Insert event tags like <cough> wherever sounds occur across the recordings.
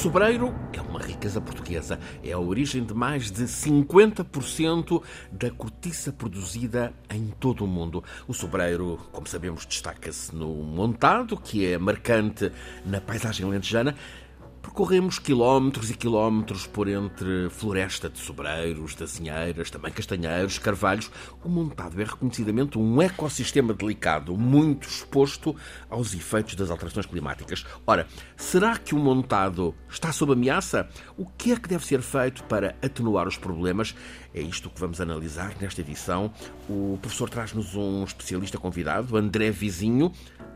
Sobreiro é uma riqueza portuguesa. É a origem de mais de 50% da cortiça produzida em todo o mundo. O sobreiro, como sabemos, destaca-se no montado, que é marcante na paisagem lentejana, Percorremos quilómetros e quilómetros por entre floresta de sobreiros, dacinheiras, também castanheiros, carvalhos. O montado é reconhecidamente um ecossistema delicado, muito exposto aos efeitos das alterações climáticas. Ora, será que o montado está sob ameaça? O que é que deve ser feito para atenuar os problemas? É isto que vamos analisar nesta edição. O professor traz-nos um especialista convidado, André Vizinho.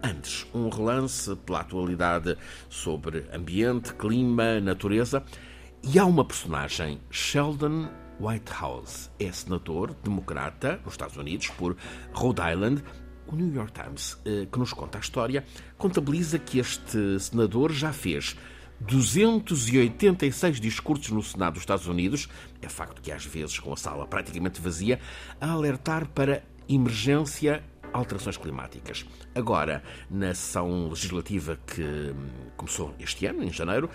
Antes, um relance pela atualidade sobre ambiente, clima, natureza. E há uma personagem, Sheldon Whitehouse. É senador democrata nos Estados Unidos por Rhode Island. O New York Times, eh, que nos conta a história, contabiliza que este senador já fez 286 discursos no Senado dos Estados Unidos, é facto que às vezes com a sala praticamente vazia, a alertar para emergência alterações climáticas. Agora, na sessão legislativa que hum, começou este ano, em janeiro,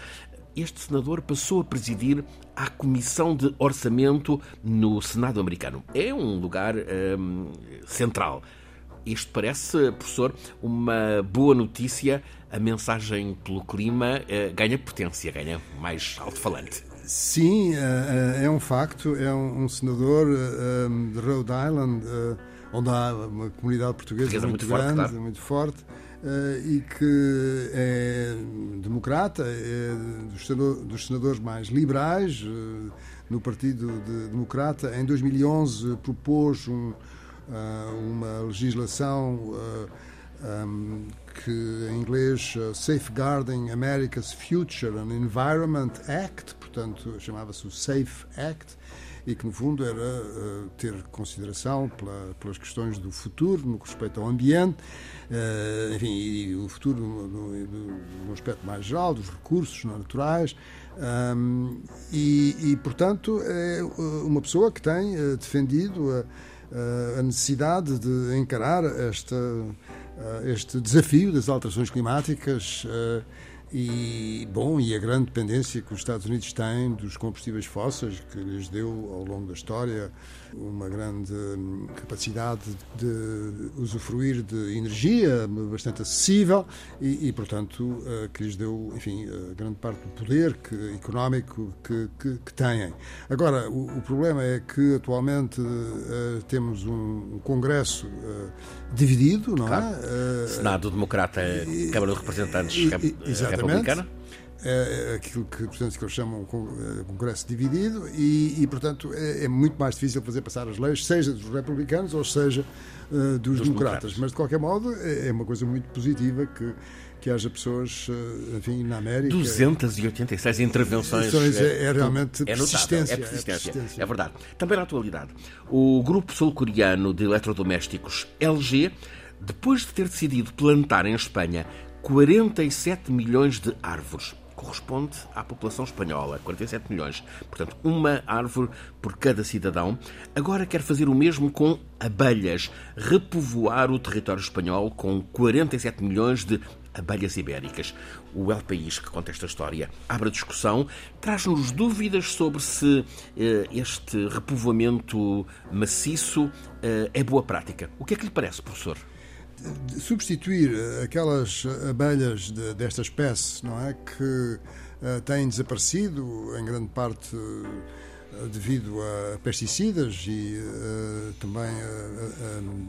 este senador passou a presidir a Comissão de Orçamento no Senado americano. É um lugar hum, central. Isto parece, professor, uma boa notícia. A mensagem pelo clima eh, ganha potência, ganha mais alto-falante. Sim, é, é um facto. É um, um senador hum, de Rhode Island onde há uma comunidade portuguesa, portuguesa muito, muito, grande, forte, claro. muito forte, uh, e que é democrata, é dos, dos senadores mais liberais uh, no Partido de Democrata. Em 2011 propôs um, uh, uma legislação um, que em inglês Safeguarding America's Future and Environment Act, portanto chamava-se o SAFE Act, e que, no fundo, era uh, ter consideração pela, pelas questões do futuro, no que respeita ao ambiente, uh, enfim, e o futuro no, no, no, aspecto mais geral, dos recursos naturais. Um, e, e, portanto, é uma pessoa que tem uh, defendido a, a, necessidade de encarar esta, este desafio das alterações climáticas e, bom, e a grande dependência que os Estados Unidos têm dos combustíveis fósseis, que lhes deu ao longo da história uma grande capacidade de usufruir de energia bastante acessível e, e portanto, eh, que lhes deu, enfim, grande parte do poder que, económico que, que, que, têm. Agora, o, o, problema é que atualmente uh, temos um, Congresso uh, dividido, não é? claro. é? Senado Democrata, Câmara de Representantes e, Republicana é, é aquilo que, portanto, que eles chamam de Congresso dividido e, e portanto, é, é, muito mais difícil fazer passar as leis, seja dos republicanos ou seja uh, dos, dos democratas. democratas. Mas, de qualquer modo, é, é, uma coisa muito positiva que que haja pessoas, uh, enfim, na América. 286 intervenções. É, é realmente é persistência, é persistência, é persistência. É verdade. Também na atualidade, o grupo sul-coreano de eletrodomésticos LG, depois de ter decidido plantar em Espanha 47 milhões de árvores corresponde à população espanhola, 47 milhões. Portanto, uma árvore por cada cidadão. Agora quer fazer o mesmo com abelhas, repovoar o território espanhol com 47 milhões de abelhas ibéricas. O El País, que conta esta história, abre a discussão, traz-nos dúvidas sobre se eh, este repovoamento maciço eh, é boa prática. O que é que lhe parece, professor? Substituir aquelas abelhas de, desta espécie, não é, que uh, têm desaparecido em grande parte uh, devido a pesticidas e uh, também,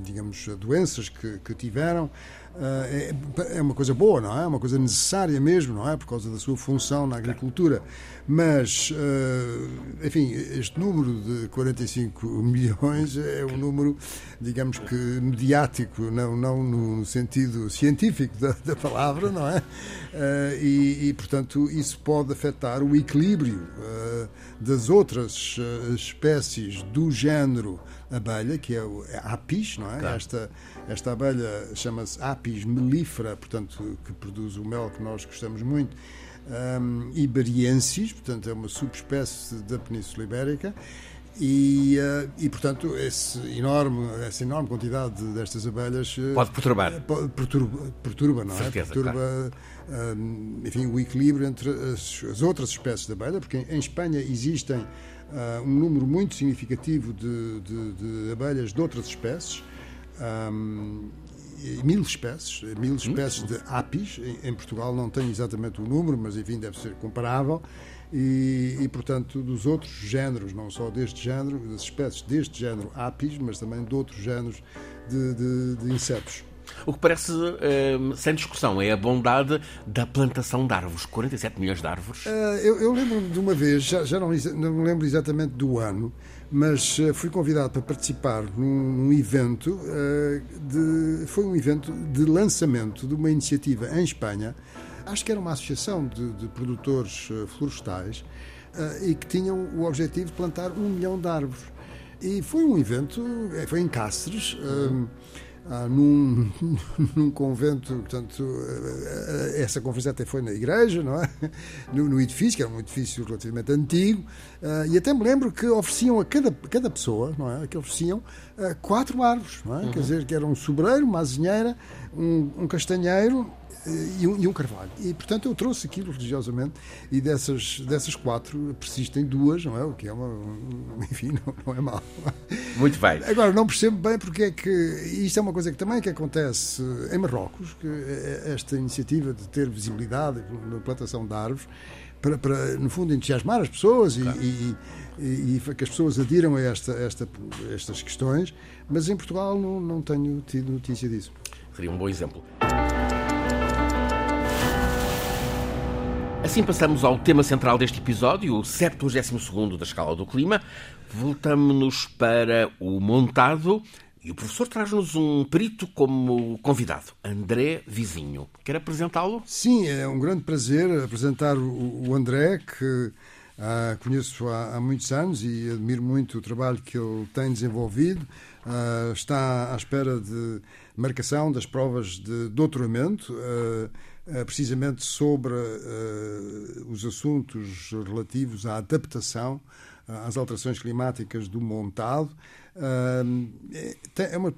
digamos, a doenças que, que tiveram, é, é, uma coisa boa, não é? É uma coisa necessária mesmo, não é? Por causa da sua função na agricultura. Mas, enfim, este número de 45 <laughs> milhões é um número, digamos que mediático, não, não no sentido científico da, da palavra, não é? E, e, portanto, isso pode afetar o equilíbrio das outras espécies do género abelha, que é a apis, não é? Esta, esta abelha chama-se apis mellifera, portanto, que produz o mel que nós gostamos muito. Um, iberiensis, portanto, é uma subespécie da Península Ibérica. E, uh, e, portanto, enorme, essa enorme quantidade destas abelhas. Uh, pode perturbar. Pode, perturba, perturba, não é? Certeza, perturba, claro. uh, enfim, o equilíbrio entre as, as, outras espécies de abelha, porque em, Espanha existem um número muito significativo de, de, de abelhas de outras espécies. Um, mil espécies, mil espécies de apis. Em, Portugal não tenho exatamente o número, mas enfim, deve ser comparável e, e, portanto, dos outros géneros, não só deste género, das espécies deste género Apis, mas também de outros géneros de, de, de insetos. O que parece, eh, sem discussão, é a bondade da plantação de árvores. 47 milhões de árvores. Uh, eu, eu lembro de uma vez, já, já não, não me lembro exatamente do ano, mas uh, fui convidado para participar num, evento, uh, de, foi um evento de lançamento de uma iniciativa em Espanha acho que era uma associação de, de produtores eh, florestais e que tinham o objetivo de plantar um milhão de árvores. E foi um evento, eh, foi em Cáceres. Uhum. Ah, num, <laughs> num convento, portanto, essa conferência até foi na igreja, não é? No, no edifício, que era um edifício relativamente antigo, uh, e até me lembro que ofereciam a cada, cada pessoa, não é? Que ofereciam uh, quatro árvores, não é? Uhum. Quer dizer, que era um sobreiro, uma azinheira, um, um castanheiro e um, e um, carvalho. E, portanto, eu trouxe aquilo religiosamente e dessas, dessas quatro persistem duas, não é? O que é uma. <laughs> Enfim, não, não é mal. Muito bem. Agora, não percebo bem porque é que. Isto é uma coisa que também que acontece em Marrocos, que é, é esta iniciativa de ter visibilidade na plantação de árvores. Para, para, no fundo, entusiasmar as pessoas e, claro. e, e, e, que as pessoas adiram a esta, esta, estas questões, mas em Portugal não, não tenho tido notícia disso. Seria um bom exemplo. Assim passamos ao tema central deste episódio, o 72 da escala do clima. Voltamos-nos para o montado e o professor traz-nos um perito como convidado, André Vizinho. Quer apresentá-lo? Sim, é um grande prazer apresentar o, André, que ah, conheço há, há, muitos anos e admiro muito o trabalho que ele tem desenvolvido. Ah, está à espera de marcação das provas de doutoramento. Ah, precisamente sobre uh, os assuntos relativos à adaptação uh, às alterações climáticas do montado. É uma,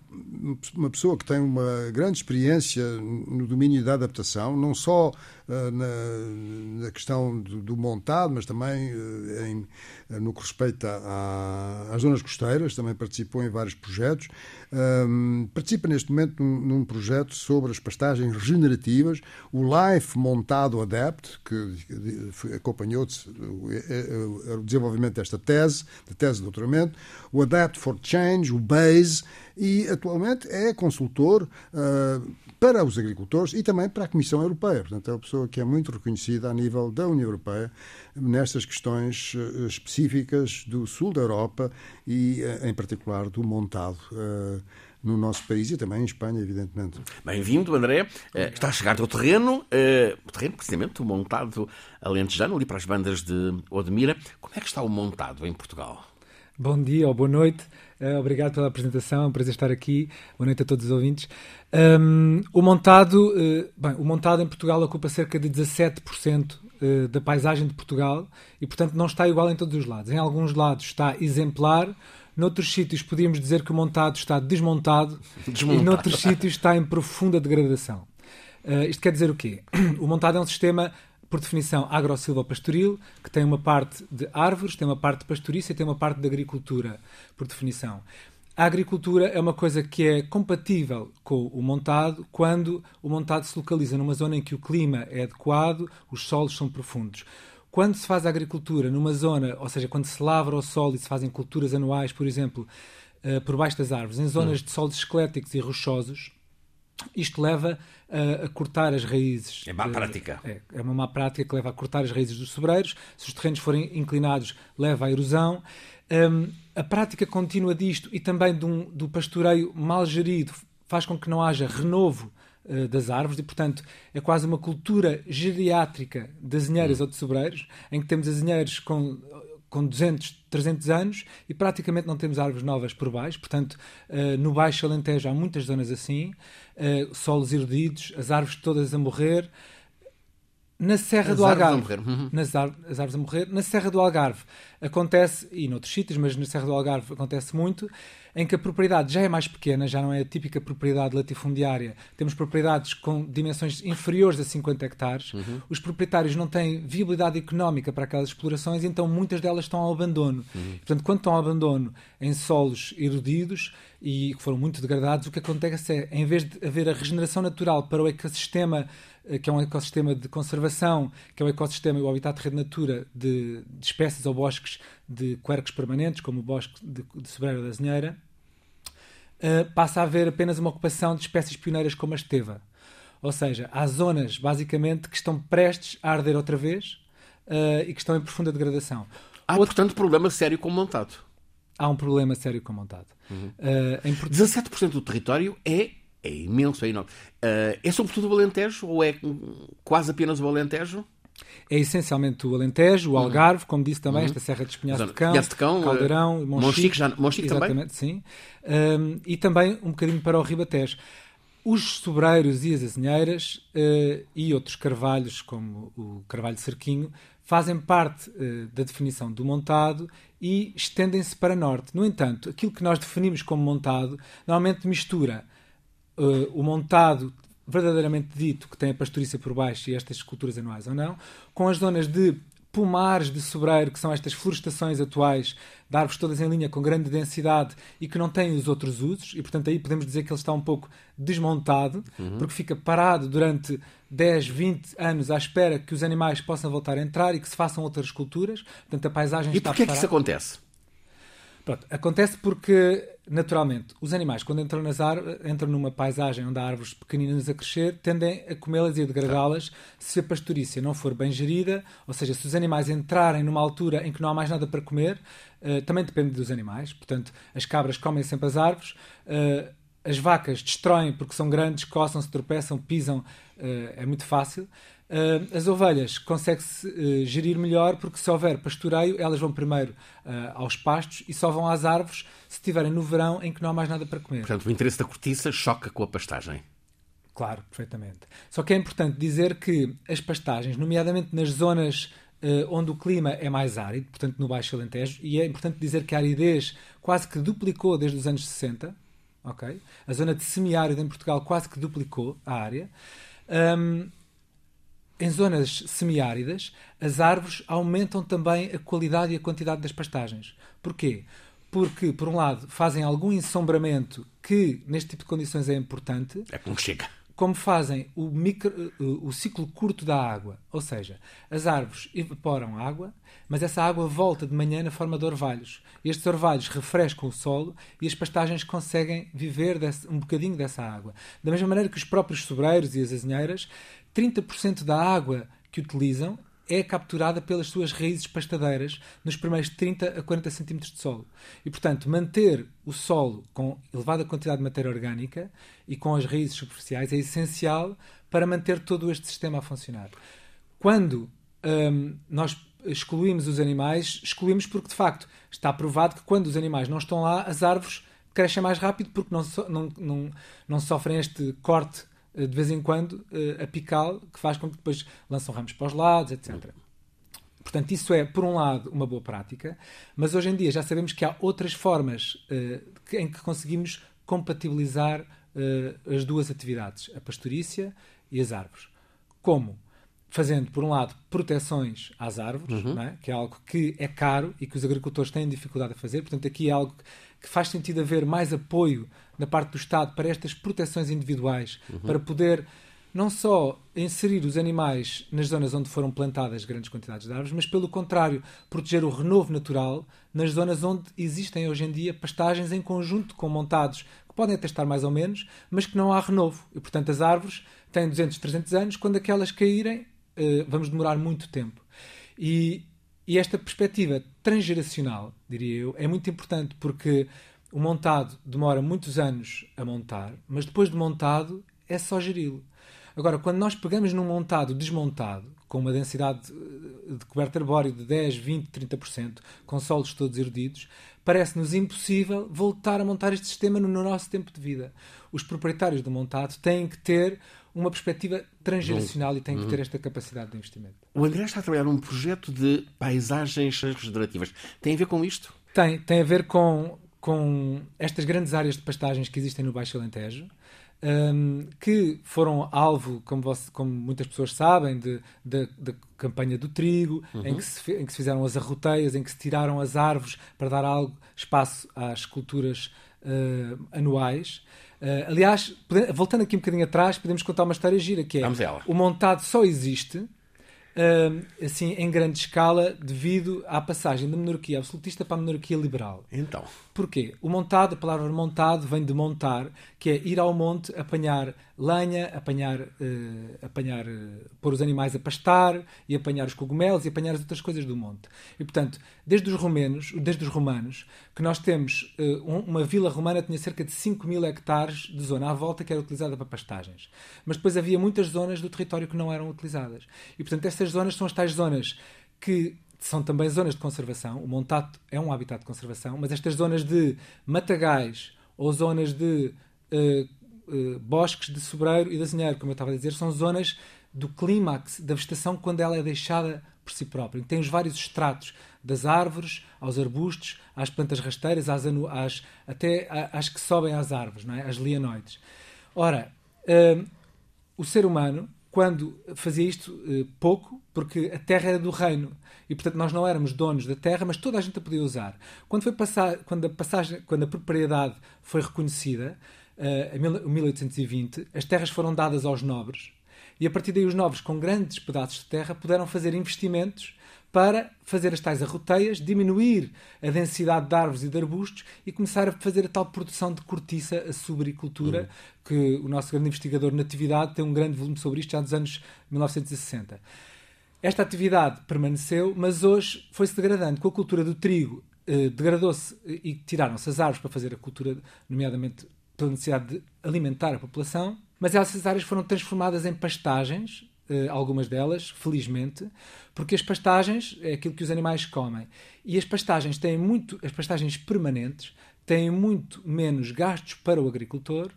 uma pessoa que tem uma grande experiência no domínio da adaptação, não só na, na questão do, do, montado, mas também em, no que respeita às zonas costeiras, também participou em vários projetos. Um, participa neste momento num, num, projeto sobre as pastagens regenerativas, o Life Montado Adapt, que acompanhou o desenvolvimento desta tese, da tese de doutoramento, o Adapt for Change, o BASE, e atualmente é consultor uh, para os agricultores e também para a Comissão Europeia. Portanto, é uma pessoa que é muito reconhecida a nível da União Europeia nestas questões uh, específicas do sul da Europa e, uh, em particular, do montado no nosso país e também em Espanha, evidentemente. Bem-vindo, André. Está a chegar ao terreno, o terreno precisamente o montado alentejano, ali para as bandas de Odmira. Como é que está o montado em Portugal? Bom dia ou boa noite. Uh, obrigado pela apresentação, é um prazer estar aqui. Boa noite a todos os ouvintes. Um, o montado, uh, bem, o montado em Portugal ocupa cerca de 17% uh, eh, da paisagem de Portugal e, portanto, não está igual em todos os lados. Em alguns lados está exemplar, noutros sítios podíamos dizer que o montado está desmontado, <laughs> desmontado. e noutros sítios está em profunda degradação. isto quer dizer o quê? <clears throat> O montado é um sistema por definição, agro-silvopastoril, que tem uma parte de árvores, tem uma parte de pastorícia e tem uma parte de agricultura, por definição. A agricultura é uma coisa que é compatível com o montado quando o montado se localiza numa zona em que o clima é adequado, os solos são profundos. Quando se faz a agricultura numa zona, ou seja, quando se lavra o solo e se fazem culturas anuais, por exemplo, uh, por baixo das árvores, em zonas hum. de solos esqueléticos e rochosos, isto leva a, a, cortar as raízes. É má prática. É, é, uma má prática que leva a cortar as raízes dos sobreiros. Se os terrenos forem inclinados, leva à erosão. Um, a prática contínua disto e também um, do pastoreio mal gerido faz com que não haja renovo uh, das árvores e, portanto, é quase uma cultura geriátrica de azinheiras hum. ou de sobreiros, em que temos azinheiros com com 200, 300 anos e praticamente não temos árvores novas por baixo. Portanto, uh, no Baixo Alentejo há muitas zonas assim, uh, solos erodidos, as árvores todas a morrer. na Serra as do Algarve, uhum. nas ar as árvores a morrer, na Serra do Algarve acontece, e noutros sítios, mas na Serra do Algarve acontece muito, em que a propriedade já é mais pequena, já não é a típica propriedade latifundiária. Temos propriedades com dimensões inferiores a 50 hectares. Uhum. Os proprietários não têm viabilidade económica para aquelas explorações, então muitas delas estão ao abandono. Uhum. Portanto, quando estão ao abandono em solos erodidos e que foram muito degradados, o que acontece é, em vez de haver a regeneração natural para o ecossistema eh, que é um ecossistema de conservação, que é o ecossistema e o habitat de rede natura de, de espécies ou bosques de quercos permanentes, como o bosque de, de Sobreira da Zinheira, uh, passa a haver apenas uma ocupação de espécies pioneiras como a esteva. Ou seja, há zonas, basicamente, que estão prestes a arder outra vez uh, e que estão em profunda degradação. Há, Outro... portanto, problema sério com o montado. Há um problema sério com o montado. Uhum. Uh, em... 17% do território é é imenso, é enorme. Uh, é sobretudo o Alentejo ou é quase apenas o Alentejo? É essencialmente o Alentejo, o uhum. Algarve, como disse também, uhum. esta Serra de Espinhaço de Cão, de Cão Caldeirão, uh, Monchique, Monchique exatamente, também. sim. Um, e também um bocadinho para o Ribatejo. Os sobreiros e as azinheiras uh, e outros carvalhos, como o carvalho cerquinho, fazem parte uh, da definição do montado e estendem-se para norte. No entanto, aquilo que nós definimos como montado normalmente mistura uh, o montado verdadeiramente dito, que tem a pastorícia por baixo e estas culturas anuais ou não, com as zonas de pomares de sobreiro, que são estas florestações atuais de árvores todas em linha com grande densidade e que não têm os outros usos, e portanto aí podemos dizer que ele está um pouco desmontado, uhum. porque fica parado durante 10, 20 anos à espera que os animais possam voltar a entrar e que se façam outras culturas. Portanto, a paisagem e está E porquê é que isso acontece? Pronto, acontece porque, naturalmente, os animais, quando entram, nas entram numa paisagem onde há árvores pequeninas a crescer, tendem a comê-las e a degradá-las se a pastorícia não for bem gerida, ou seja, se os animais entrarem numa altura em que não há mais nada para comer, uh, também depende dos animais. Portanto, as cabras comem sempre as árvores, uh, as vacas destroem porque são grandes, coçam-se, tropeçam, pisam, uh, é muito fácil. Uh, as ovelhas consegue-se uh, gerir melhor porque se houver pastoreio, elas vão primeiro uh, aos pastos e só vão às árvores se estiverem no verão em que não há mais nada para comer. Portanto, o interesse da cortiça choca com a pastagem. Claro, perfeitamente. Só que é importante dizer que as pastagens, nomeadamente nas zonas onde o clima é mais árido, portanto no Baixo Alentejo, e é importante dizer que a aridez quase que duplicou desde os anos 60, ok? A zona de semiárido em Portugal quase que duplicou a área. Um, em zonas semiáridas, as árvores aumentam também a qualidade e a quantidade das pastagens. Porquê? Porque, por um lado, fazem algum ensombramento que, neste tipo de condições, é importante. É como chega. Como fazem o, micro, o ciclo curto da água. Ou seja, as árvores evaporam água, mas essa água volta de manhã na forma de orvalhos. Estes orvalhos refrescam o solo e as pastagens conseguem viver desse, um bocadinho dessa água. Da mesma maneira que os próprios sobreiros e as azinheiras 30% da água que utilizam é capturada pelas suas raízes pastadeiras nos primeiros 30 a 40 centímetros de solo. E, portanto, manter o solo com elevada quantidade de matéria orgânica e com as raízes superficiais é essencial para manter todo este sistema a funcionar. Quando hum, nós excluímos os animais, excluímos porque, de facto, está provado que quando os animais não estão lá, as árvores crescem mais rápido porque não, não, não, não sofrem este corte de vez em quando, eh, apical, que faz com que depois lançam ramos para os lados, etc. Portanto, isso é, por um lado, uma boa prática, mas hoje em dia já sabemos que há outras formas uh, em que conseguimos compatibilizar as duas atividades, a pastorícia e as árvores. Como? Fazendo, por um lado, proteções às árvores, uhum. é? que é algo que é caro e que os agricultores têm dificuldade a fazer. Portanto, aqui é algo que faz sentido haver mais apoio da parte do Estado para estas proteções individuais, uhum. para poder não só inserir os animais nas zonas onde foram plantadas grandes quantidades de árvores, mas pelo contrário, proteger o renovo natural nas zonas onde existem hoje em dia pastagens em conjunto com montados que podem até estar mais ou menos, mas que não há renovo. E portanto as árvores têm 200, 300 anos, quando aquelas caírem, eh, vamos demorar muito tempo. E, e esta perspectiva transgeracional, diria eu, é muito importante porque o montado demora muitos anos a montar, mas depois de montado é só geri-lo. Agora, quando nós pegamos num montado desmontado, com uma densidade eh, de coberto arbóreo de 10, 20, 30%, com solos todos erudidos, parece-nos impossível voltar a montar este sistema no nosso tempo de vida. Os proprietários do montado têm que ter uma perspectiva transgeracional e têm que ter esta capacidade de investimento. O André está a trabalhar num projeto de paisagens regenerativas. Tem a ver com isto? Tem, tem a ver com, com estas grandes áreas de pastagens que existem no Baixo Alentejo. Um, que foram alvo, como, você, como, muitas pessoas sabem, da campanha do trigo, uhum. em, que se, em, que se, fizeram as arroteias, em que se tiraram as árvores para dar algo, espaço às culturas uh, anuais. Uh, aliás, voltando aqui um bocadinho atrás, podemos contar uma história gira, que é o montado só existe Uh, assim, em grande escala devido à passagem da monarquia absolutista para a monarquia liberal. Então. Porquê? O montado, a palavra montado vem de montar, que é ir ao monte apanhar lenha, apanhar, uh, apanhar uh, pôr os animais a pastar e apanhar os cogumelos e apanhar as outras coisas do monte. E portanto, desde os romanos, desde os romanos, que nós temos uh, um, uma vila romana tinha cerca de 5 mil hectares de zona à volta que era utilizada para pastagens. Mas depois havia muitas zonas do território que não eram utilizadas. E portanto, estas zonas são as tais zonas que são também zonas de conservação. O Montato é um habitat de conservação, mas estas zonas de matagais ou zonas de uh, uh, bosques de sobreiro e de azinheiro, como eu estava a dizer, são zonas do clímax da vegetação quando ela é deixada por si própria. Tem os vários estratos, das árvores aos arbustos, às plantas rasteiras, às, às até às que sobem às árvores, não é? às lianoides. Ora, uh, o ser humano quando fazia isto eh, pouco, porque a terra era do reino e portanto nós não éramos donos da terra, mas toda a gente a podia usar. Quando foi passar, quando a passagem, quando a propriedade foi reconhecida, eh, em 1820, as terras foram dadas aos nobres e a partir daí os nobres com grandes pedaços de terra puderam fazer investimentos para fazer as tais arroteias, diminuir a densidade de árvores e de arbustos e começar a fazer a tal produção de cortiça, a subagricultura, uhum. que o nosso grande investigador Natividade tem um grande volume sobre isto já dos anos 1960. Esta atividade permaneceu, mas hoje foi-se degradando. Com a cultura do trigo, eh, degradou-se e tiraram-se as árvores para fazer a cultura, nomeadamente pela necessidade de alimentar a população, mas essas áreas foram transformadas em pastagens, eh, algumas delas, felizmente, porque as pastagens é aquilo que os animais comem. E as pastagens têm muito, as pastagens permanentes têm muito menos gastos para o agricultor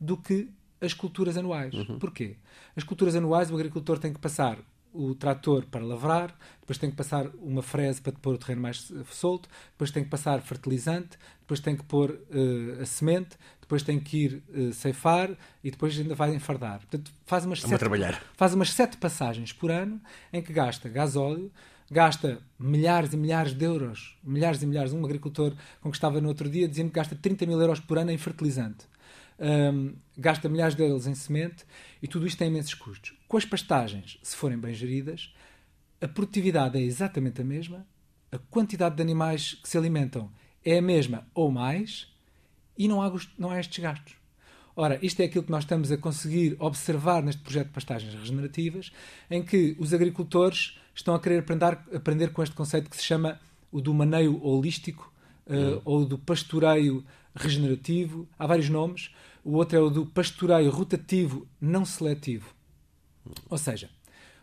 do que as culturas anuais. Uhum. Porquê? As culturas anuais o agricultor tem que passar o trator para lavrar, depois tem que passar uma frese para pôr o terreno mais solto, depois tem que passar fertilizante, depois tem que pôr uh, a semente, depois tem que ir uh, ceifar e depois ainda vai enfardar. Portanto, faz umas, sete, faz umas sete passagens por ano em que gasta gasóleo, gasta milhares e milhares de euros, milhares e milhares. Um agricultor com que estava no outro dia dizia-me que gasta 30 mil euros por ano em fertilizante um, gasta milhares de euros em semente e tudo isto tem imensos custos. Com as pastagens, se forem bem geridas, a produtividade é exatamente a mesma, a quantidade de animais que se alimentam é a mesma ou mais e não há, não há estes gastos. Ora, isto é aquilo que nós estamos a conseguir observar neste projeto de pastagens regenerativas, em que os agricultores estão a querer aprender, aprender com este conceito que se chama o do maneio holístico uh, ou do pastoreio regenerativo. Há vários nomes, o outro é o do pastoreio rotativo não seletivo. Ou seja,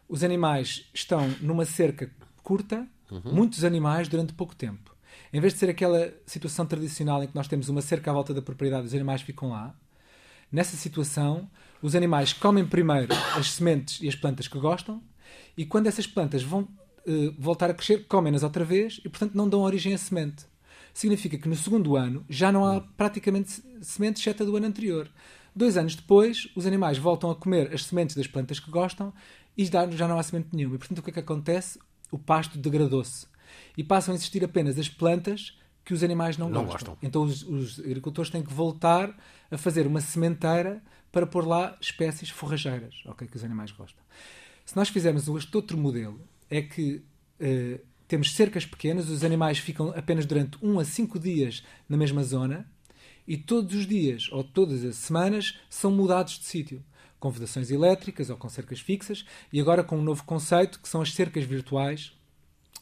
os animais estão numa cerca curta, uhum. muitos animais durante pouco tempo. Em vez de ser aquela situação tradicional em que nós temos uma cerca à volta da propriedade, os animais ficam lá. Nessa situação, os animais comem primeiro as sementes e as plantas que gostam, e quando essas plantas vão uh, voltar a crescer, comem-nas outra vez e, portanto, não dão origem à semente significa que no segundo ano já não há praticamente sementes, exceto do ano anterior. Dois anos depois, os animais voltam a comer as sementes das plantas que gostam e já não há semente nenhuma. E, portanto, o que é que acontece? O pasto degradou-se. E passam a existir apenas as plantas que os animais não, não gostam. gostam. Então, os, os, agricultores têm que voltar a fazer uma sementeira para pôr lá espécies forrageiras, okay, que os animais gostam. Se nós fizermos este outro modelo, é que uh, temos cercas pequenas, os animais ficam apenas durante 1 a 5 dias na mesma zona e todos os dias ou todas as semanas são mudados de sítio, com vedações elétricas ou com cercas fixas e agora com um novo conceito que são as cercas virtuais,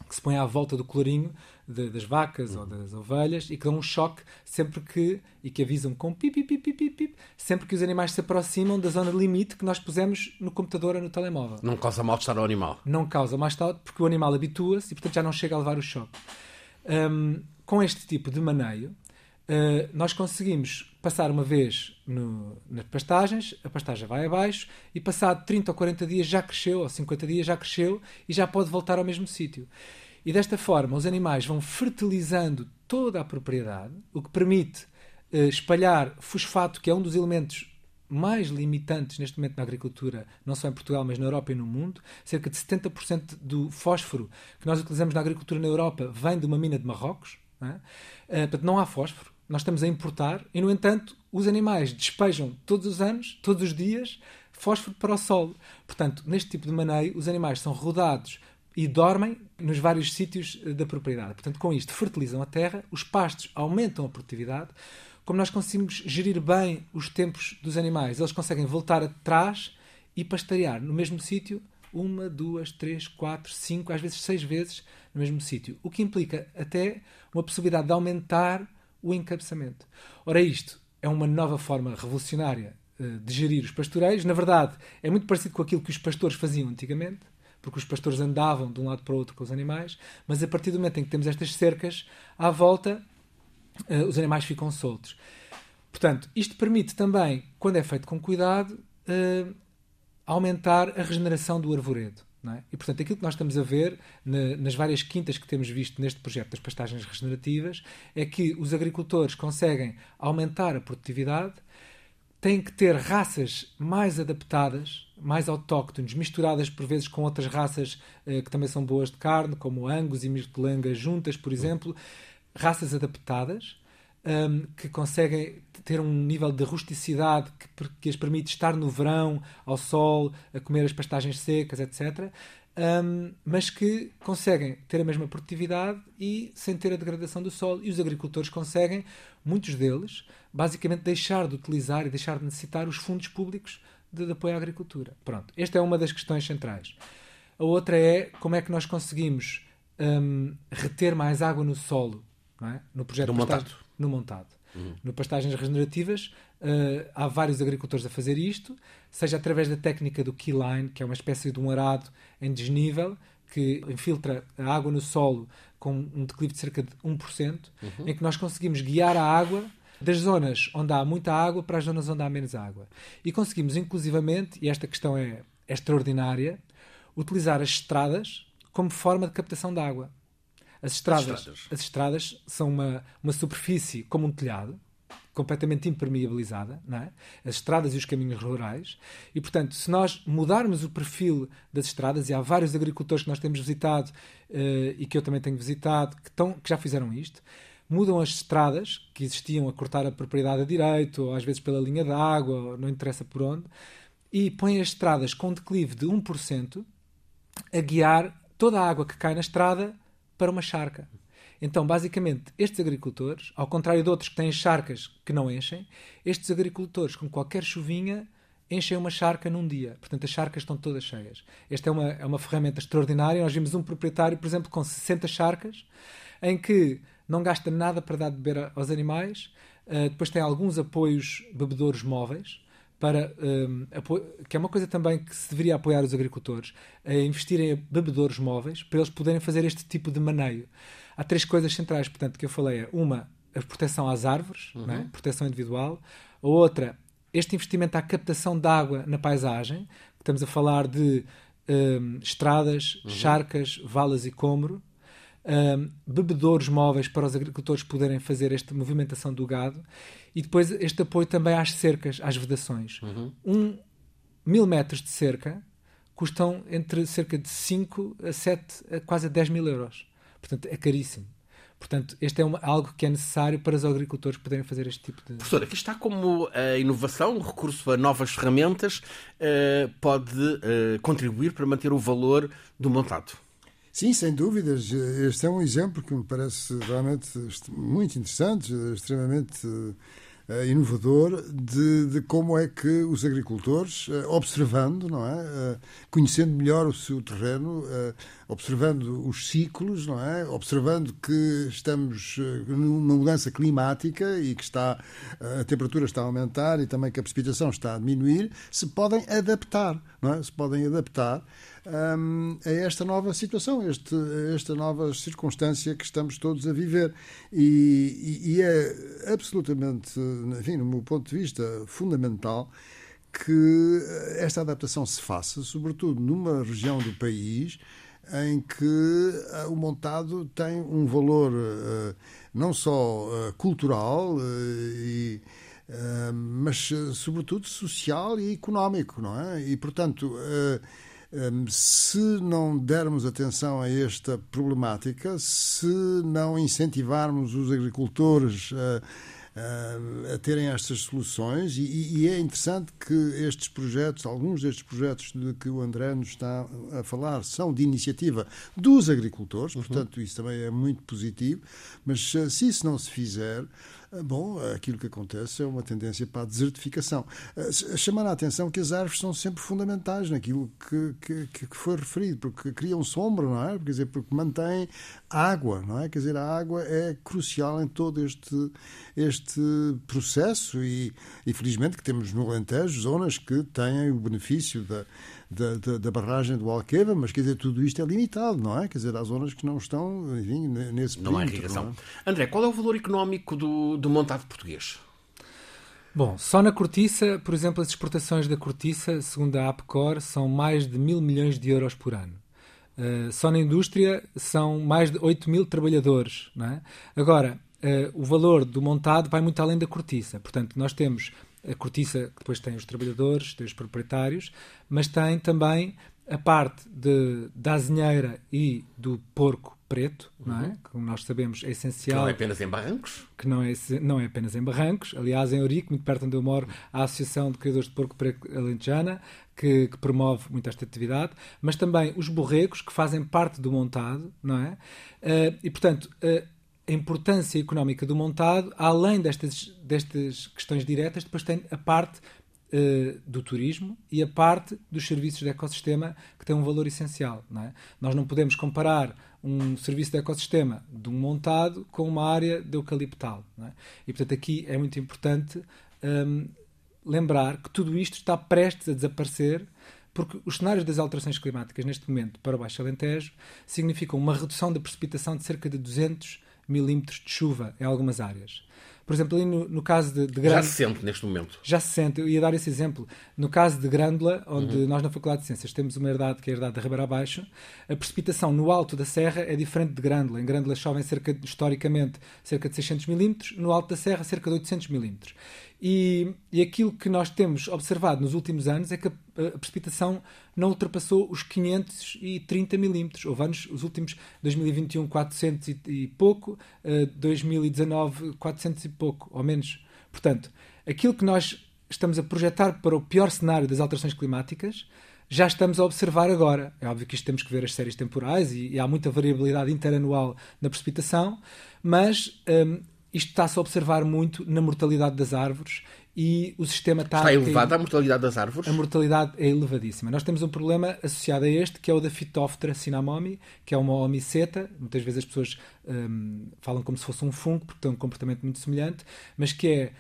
que se põe à volta do colorinho de, das vacas uhum. ou das ovelhas e que dão um choque sempre que e que avisam com pip, pip, pip, pip, pip, sempre que os animais se aproximam da zona limite que nós pusemos no computador ou no telemóvel. Não causa mal-estar ao animal. Não causa mal-estar porque o animal habitua-se e portanto já não chega a levar o choque. Um, com este tipo de maneio, uh, nós conseguimos passar uma vez no, nas pastagens, a pastagem vai abaixo e passado 30 ou 40 dias já cresceu, ou 50 dias já cresceu e já pode voltar ao mesmo sítio. E desta forma os animais vão fertilizando toda a propriedade, o que permite uh, espalhar fosfato, que é um dos elementos mais limitantes neste momento na agricultura, não só em Portugal, mas na Europa e no mundo. Cerca de 70% do fósforo que nós utilizamos na agricultura na Europa vem de uma mina de Marrocos. Não é? uh, portanto, não há fósforo. Nós estamos a importar e, no entanto, os animais despejam todos os anos, todos os dias, fósforo para o solo. Portanto, neste tipo de maneio, os animais são rodados e dormem nos vários sítios eh, da propriedade. Portanto, com isto, fertilizam a terra, os pastos aumentam a produtividade. Como nós conseguimos gerir bem os tempos dos animais, eles conseguem voltar atrás e pastarear no mesmo sítio uma, duas, três, quatro, cinco, às vezes seis vezes no mesmo sítio. O que implica até uma possibilidade de aumentar o encabeçamento. Ora, isto é uma nova forma revolucionária eh, de gerir os pastoreiros. Na verdade, é muito parecido com aquilo que os pastores faziam antigamente porque os pastores andavam de um lado para o outro com os animais, mas a partir do momento em que temos estas cercas à volta, uh, os animais ficam soltos. Portanto, isto permite também, quando é feito com cuidado, uh, aumentar a regeneração do arvoredo. É? E, portanto, aquilo que nós estamos a ver na, nas várias quintas que temos visto neste projeto das pastagens regenerativas é que os agricultores conseguem aumentar a produtividade têm que ter raças mais adaptadas, mais autóctones, misturadas por vezes com outras raças eh, que também são boas de carne, como Angus e Mirtelanga juntas, por exemplo. Raças adaptadas, um, que conseguem ter um nível de rusticidade que, que as permite estar no verão, ao sol, a comer as pastagens secas, etc um, mas que conseguem ter a mesma produtividade e sem ter a degradação do solo. E os agricultores conseguem, muitos deles, basicamente deixar de utilizar e deixar de necessitar os fundos públicos de, de apoio à agricultura. Pronto, esta é uma das questões centrais. A outra é como é que nós conseguimos um, reter mais água no solo, é? no projeto no montado. No montado. Uhum. No pastagens regenerativas, uh, há vários agricultores a fazer isto, seja através da técnica do keyline, que é uma espécie de um arado em desnível, que infiltra a água no solo com um declive de cerca de 1%, uhum. em que nós conseguimos guiar a água das zonas onde há muita água para as zonas onde há menos água. E conseguimos, inclusivamente, e esta questão é, é extraordinária, utilizar as estradas como forma de captação de água. As estradas, as estradas. As estradas são uma, uma superfície como um telhado, completamente impermeabilizada, não é? as estradas e os caminhos rurais. E, portanto, se nós mudarmos o perfil das estradas, e há vários agricultores que nós temos visitado uh, e que eu também tenho visitado, que, que já fizeram isto, mudam as estradas que existiam a cortar a propriedade a direito, ou às vezes pela linha d'água, não interessa por onde, e põem as estradas com declive de 1% a guiar toda a água que cai na estrada para uma charca. Então, basicamente, estes agricultores, ao contrário de outros que têm charcas que não enchem, estes agricultores, com qualquer chuvinha, enchem uma charca num dia. Portanto, as charcas estão todas cheias. Esta é uma, é uma ferramenta extraordinária. Nós vimos um proprietário, por exemplo, com 60 charcas, em que não gasta nada para dar de beber aos animais, uh, depois tem alguns apoios bebedouros móveis, para, um, que é uma coisa também que se deveria apoiar os agricultores, a investir em bebedouros móveis para eles poderem fazer este tipo de maneio. Há três coisas centrais, portanto, que eu falei. Uma, a proteção às árvores, uhum. né? proteção individual. A outra, este investimento à captação de água na paisagem. Estamos a falar de um, estradas, uhum. charcas, valas e comro. Um, bebedouros móveis para os agricultores poderem fazer esta movimentação do gado e depois este apoio também às cercas, às vedações. Uhum. Um mil metros de cerca custam entre cerca de 5 a 7, a quase 10 mil euros. Portanto, é caríssimo. Portanto, este é uma, algo que é necessário para os agricultores poderem fazer este tipo de. Professor, aqui está como a inovação, o recurso a novas ferramentas, eh, pode eh, contribuir para manter o valor do montado. Sim, sem dúvidas. Este é um exemplo que me parece realmente muito interessante, extremamente uh, inovador de, de, como é que os agricultores, uh, observando, não é? Uh, conhecendo melhor o seu terreno, observando os ciclos, não é? Observando que estamos numa mudança climática e que está a temperatura está a aumentar e também que a precipitação está a diminuir, se podem adaptar, não é? Se podem adaptar um, a esta nova situação, este, a esta nova circunstância que estamos todos a viver. E, e, e é absolutamente, enfim, no meu ponto de vista, fundamental que esta adaptação se faça, sobretudo numa região do país em que eh, o montado tem um valor uh, não só uh, cultural, e, mas sobretudo social e económico, não é? E portanto se não dermos atenção a esta problemática, se não incentivarmos os agricultores a, a terem estas soluções, e, e, é interessante que estes projetos, alguns destes projetos de que o André nos está a falar, são de iniciativa dos agricultores, uhum. portanto, isso também é muito positivo, mas se isso não se fizer bom, aquilo que acontece é uma tendência para a desertificação. Ah, chamar a atenção que as árvores são sempre fundamentais naquilo que, que, que foi referido, porque criam sombra, não é? Quer dizer, porque mantêm água, não é? Quer dizer, a água é crucial em todo este, este processo e, e felizmente que temos no Alentejo zonas que têm o benefício da da, da, da, barragem do Alqueva, mas quer dizer, tudo isto é limitado, não é? Quer dizer, há zonas que não estão, enfim, nesse Não há irrigação. Não é? André, qual é o valor económico do, do montado português? Bom, só na cortiça, por exemplo, as exportações da cortiça, segundo a APCOR, são mais de mil milhões de euros por ano. Uh, só na indústria são mais de 8 mil trabalhadores. Não é? Agora, uh, o valor do montado vai muito além da cortiça. Portanto, nós temos a cortiça, que depois tem os trabalhadores, tem os proprietários, mas tem também a parte de, da azinheira e do porco preto, uhum. não é? Uhum. Como nós sabemos, é essencial. Que não é apenas em Barrancos? Que não é, não é apenas em Barrancos. Aliás, em Eurico, muito perto onde eu moro, há a Associação de Criadores de Porco Preto Alentejana, que, que, promove muito esta atividade, mas também os borregos, que fazem parte do montado, não é? Uh, e, portanto, uh, importância económica do montado, além destas, destas questões diretas, depois tem a parte uh, do turismo e a parte dos serviços de ecossistema que tem um valor essencial. Não é? Nós não podemos comparar um serviço de ecossistema de um montado com uma área de eucaliptal. É? E, portanto, aqui é muito importante um, lembrar que tudo isto está prestes a desaparecer porque os cenários das alterações climáticas neste momento para o Baixo Alentejo significam uma redução da precipitação de cerca de 200 milímetros de chuva em algumas áreas. Por exemplo, ali no, no caso de, de Grândola... Já se sente neste momento. Já se sente. Eu ia dar esse exemplo. No caso de Grândola, onde uhum. nós na Faculdade de Ciências temos uma herdade que é a herdade da Ribeira Abaixo, a precipitação no alto da serra é diferente de Grândola. Em Grândola chovem cerca, historicamente cerca de 600 milímetros, no alto da serra cerca de 800 milímetros. E, e, aquilo que nós temos observado nos últimos anos é que a, a precipitação não ultrapassou os 530 milímetros. Houve anos, os últimos, 2021, 400 e, e pouco, uh, 2019, 400 e pouco, ou menos. Portanto, aquilo que nós estamos a projetar para o pior cenário das alterações climáticas já estamos a observar agora. É óbvio que isto temos que ver as séries temporais e, e há muita variabilidade interanual na precipitação, mas um, isto está-se a observar muito na mortalidade das árvores e o sistema está... Está elevada a mortalidade das árvores? A mortalidade é elevadíssima. Nós temos um problema associado a este, que é o da Phytophthora cinnamomi, que é uma omiceta. Muitas vezes as pessoas um, falam como se fosse um fungo, porque tem um comportamento muito semelhante, mas que é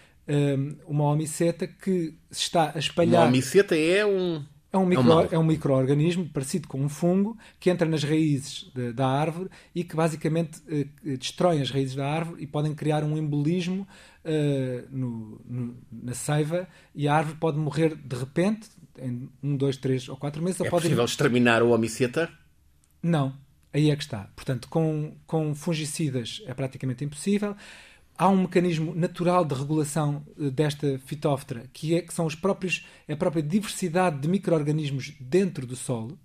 um, uma omiceta que se está a espalhar... Uma omiceta é um... É um, micro, é, um microorganismo parecido com um fungo que entra nas raízes de, da árvore e que basicamente eh, destrói as raízes da árvore e podem criar um embolismo eh, no, no, na seiva e a árvore pode morrer de repente em um, dois, três ou quatro meses. É pode... possível exterminar o homiceta? Não, aí é que está. Portanto, com, com fungicidas é praticamente impossível há um mecanismo natural de regulação eh, desta fitóftora, que, é, que são os próprios, a própria diversidade de micro-organismos dentro do solo.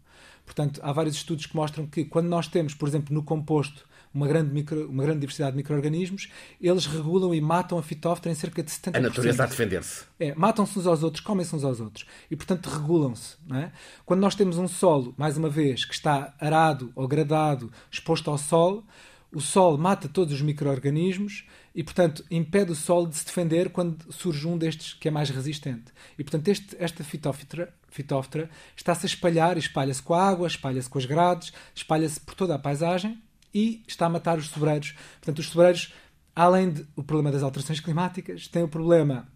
Portanto, há vários estudos que mostram que quando nós temos, por exemplo, no composto, uma grande, micro, uma grande diversidade de micro-organismos, eles regulam e matam a fitóftora em cerca de 70%. A natureza a defender-se. É, matam-se uns aos outros, comem-se uns aos outros. E, portanto, regulam-se. É? Quando nós temos um solo, mais uma vez, que está arado ou gradado, exposto ao sol, o sol mata todos os micro-organismos e, portanto, impede o solo de se defender quando surge um destes que é mais resistente. E, portanto, este, esta fitóftora, fitóftora está-se a espalhar, espalha-se com a água, espalha-se com as grades, espalha-se por toda a paisagem e está a matar os sobreiros. Portanto, os sobreiros, além do problema das alterações climáticas, têm o problema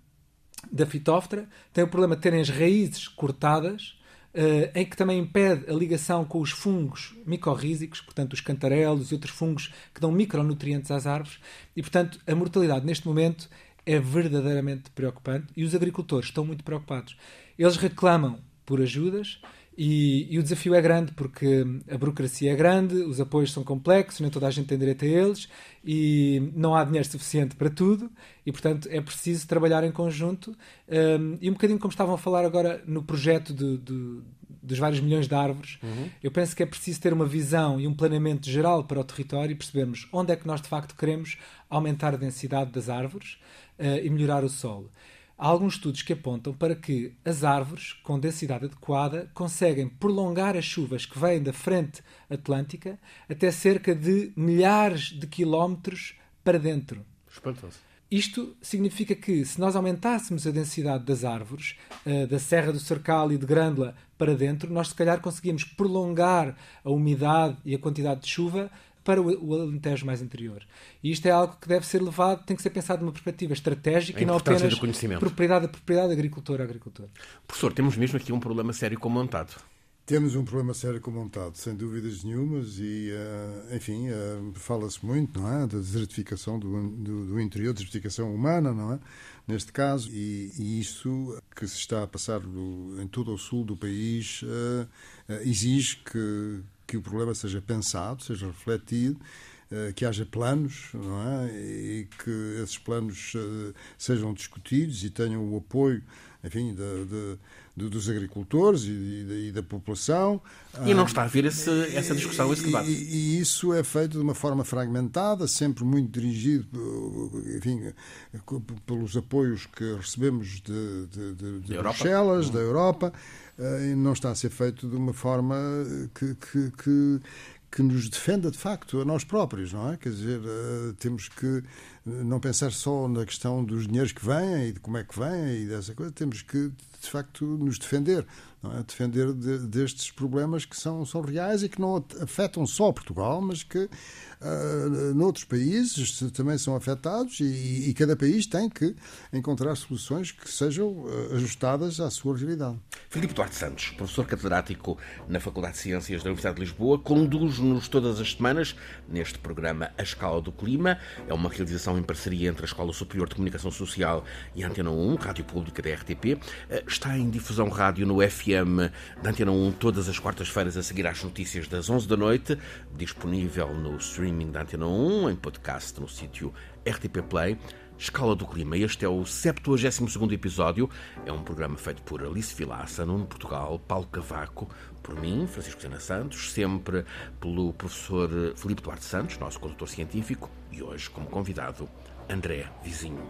da fitóftora, têm o problema de terem as raízes cortadas, Uh, em que também impede a ligação com os fungos micorrízicos, portanto, os cantarelos e outros fungos que dão micronutrientes às árvores, e, portanto, a mortalidade neste momento é verdadeiramente preocupante e os agricultores estão muito preocupados. Eles reclamam por ajudas, e, e, o desafio é grande porque a burocracia é grande, os apoios são complexos, nem toda a gente tem direito a eles e não há dinheiro suficiente para tudo e, portanto, é preciso trabalhar em conjunto. Um, e um bocadinho como estavam a falar agora no projeto dos vários milhões de árvores, uhum. eu penso que é preciso ter uma visão e um planeamento geral para o território e percebermos onde é que nós de facto queremos aumentar a densidade das árvores uh, e melhorar o solo. Há alguns estudos que apontam para que as árvores com densidade adequada conseguem prolongar as chuvas que vêm da frente atlântica até cerca de milhares de quilómetros para dentro. Espantoso. Isto significa que, se nós aumentássemos a densidade das árvores, uh, da Serra do Cercal e de Grândola para dentro, nós se calhar conseguíamos prolongar a umidade e a quantidade de chuva para o, Alentejo mais interior. E isto é algo que deve ser levado, tem que ser pensado numa perspectiva estratégica e não apenas propriedade a propriedade, agricultor a agricultor. Professor, temos mesmo aqui um problema sério com o montado. Temos um problema sério com o montado, sem dúvidas nenhumas, e, uh, enfim, uh, fala-se muito, não é? Da desertificação do, do, do, interior, desertificação humana, não é? Neste caso, e, e isso que se está a passar do, em todo o sul do país uh, exige que, que o problema seja pensado, seja refletido, eh, que haja planos, não é? E que esses planos eh, sejam discutidos e tenham o apoio, enfim, de, de, dos agricultores e, e, da população. E não está a haver esse, essa discussão, esse debate. E, e, isso é feito de uma forma fragmentada, sempre muito dirigido, enfim, pelos apoios que recebemos de, de, de Bruxelas, Europa. da Europa eh, e não está a ser feito de uma forma que, que, que, que nos defenda de facto a nós próprios, não é? Quer dizer, eh, temos que não pensar só na questão dos dinheiros que vêm e de como é que vêm e dessa coisa, temos que de facto nos defender, não é? defender de, destes problemas que são, são reais e que não afetam só Portugal, mas que uh, noutros países também são afetados e, e, cada país tem que encontrar soluções que sejam uh, ajustadas à sua realidade. Filipe Duarte Santos, professor catedrático na Faculdade de Ciências da Universidade de Lisboa, conduz-nos todas as semanas neste programa A Escala do Clima. É uma realização em parceria entre a Escola Superior de Comunicação Social e a Antena 1, Rádio Pública da RTP. Uh, está em difusão rádio no FM da Antena 1 todas as quartas-feiras a seguir às notícias das 11 da noite, disponível no streaming da Antena 1, em podcast no sítio RTP Play. Escala do Clima. Este é o 72 episódio. É um programa feito por Alice Vilaça, Nuno Portugal, Paulo Cavaco, por mim, Francisco Sena Santos, sempre pelo professor Filipe Duarte Santos, nosso condutor científico, e hoje, como convidado, André Vizinho.